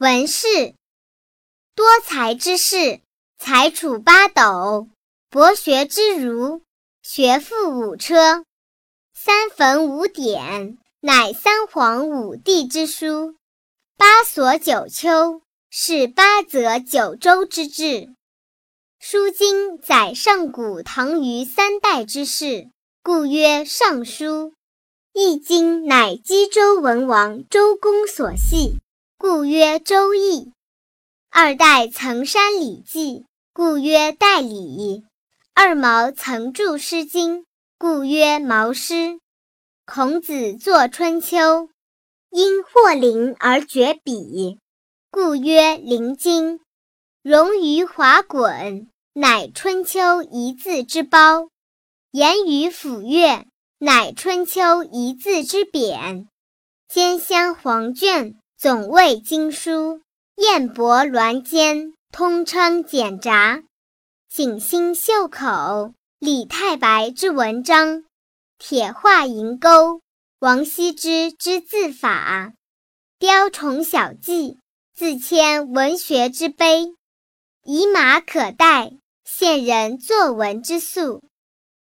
文士，多才之士，才处八斗，博学之儒，学富五车，三坟五典，乃三皇五帝之书；八所九丘，是八则九州之志。书经载上古唐虞三代之事，故曰《尚书》；易经乃冀州文王周公所系，故曰《周易》；二代曾删《礼记》，故曰《代礼》；二毛曾著《诗经》，故曰《毛诗》；孔子作《春秋》，因获灵而绝笔，故曰《灵经》；融于华滚。乃春秋一字之褒，言于府乐，乃春秋一字之贬。兼香黄卷，总谓经书；燕博鸾间，通称简札。景星袖口，李太白之文章；铁画银钩，王羲之之字法；雕虫小技，自谦文学之碑。以马可待。现人作文之素，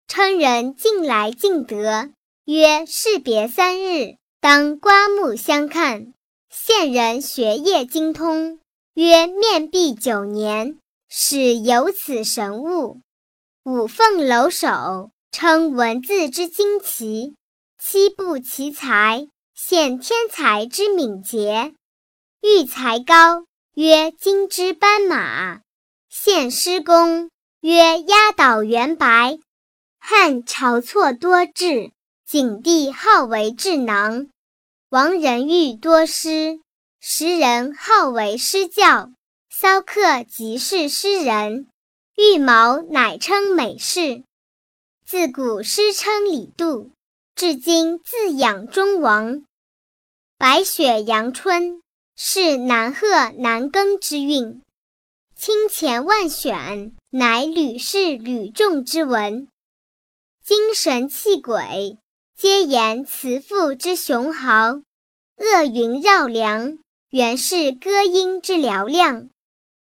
称人近来尽得，曰士别三日，当刮目相看。现人学业精通，曰面壁九年，始有此神物。五凤楼首，称文字之精奇；七步奇才，现天才之敏捷。育才高，曰金之斑马。献诗公曰压倒元白，汉晁错多智，景帝好为智囊。王仁玉多诗，时人好为诗教。骚客即是诗人，玉毛乃称美士。自古诗称李杜，至今自仰中王。白雪阳春，是南鹤南庚之韵。清钱万选，乃吕氏吕仲之文。精神气鬼，皆言慈父之雄豪；恶云绕梁，原是歌音之嘹亮。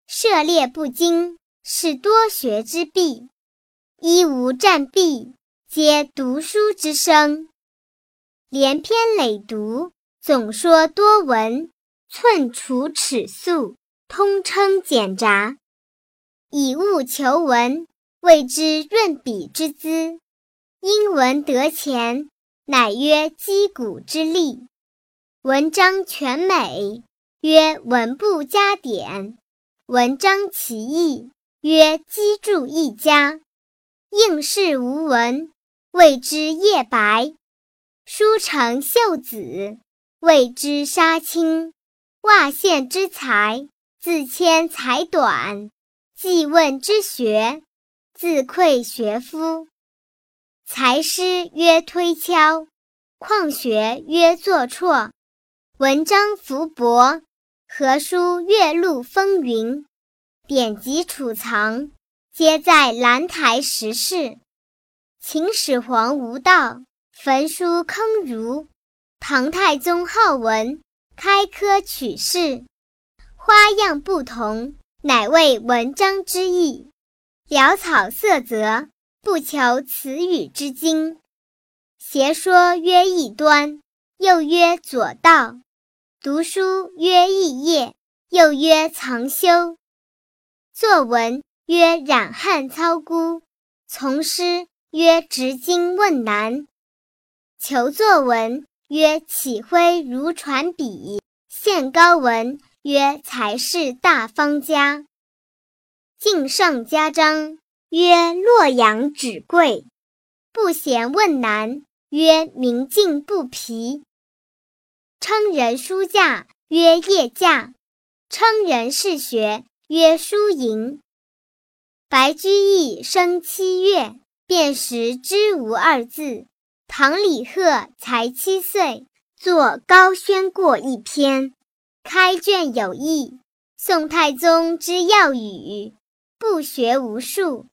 涉猎不精，是多学之弊；一无战弊，皆读书之声。连篇累读，总说多闻，寸处尺素。通称简札，以物求文，谓之润笔之资。因文得钱，乃曰击鼓之力。文章全美，曰文不加点；文章奇异，曰击筑一家。应试无文，谓之夜白；书成秀子，谓之杀青。袜线之才。自谦才短，记问之学，自愧学夫。才师曰推敲，旷学曰作辍。文章福薄，何书月露风云？典籍储藏，皆在兰台石室。秦始皇无道，焚书坑儒；唐太宗好文，开科取士。花样不同，乃为文章之意；潦草色泽，不求词语之精。邪说曰异端，又曰左道；读书曰异业，又曰藏修；作文曰染翰操孤，从师曰执经问难；求作文曰起挥如传笔，献高文。曰才是大方家，敬上加章。曰洛阳纸贵，不嫌问难。曰明镜不疲，称人书架。曰业架，称人事学。曰书淫。白居易生七月，便识知无二字。唐李贺才七岁，作《高轩过》一篇。开卷有益，宋太宗之要语，不学无术。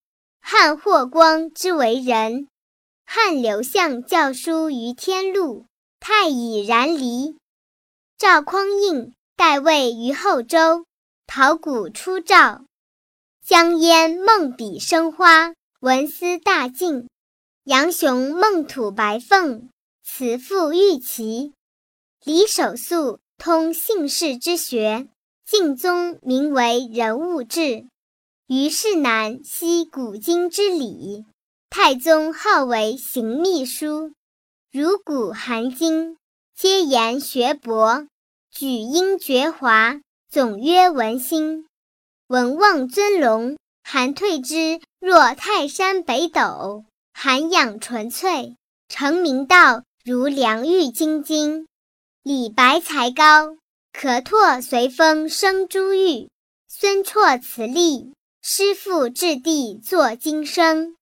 汉霍光之为人，汉刘向教书于天禄，太乙然离。赵匡胤代位于后周，陶谷出赵。江淹梦笔生花，文思大进。杨雄梦吐白凤，辞赋玉齐。李守素通姓氏之学，敬宗名为人物志。虞世南悉古今之理，太宗号为行秘书。如古含今，皆言学博。举英绝华，总曰文心。文望尊龙，韩退之若泰山北斗；涵养纯粹，成明道如良玉晶晶。李白才高，可拓随风生珠玉；孙绰词丽，师傅掷地作金声。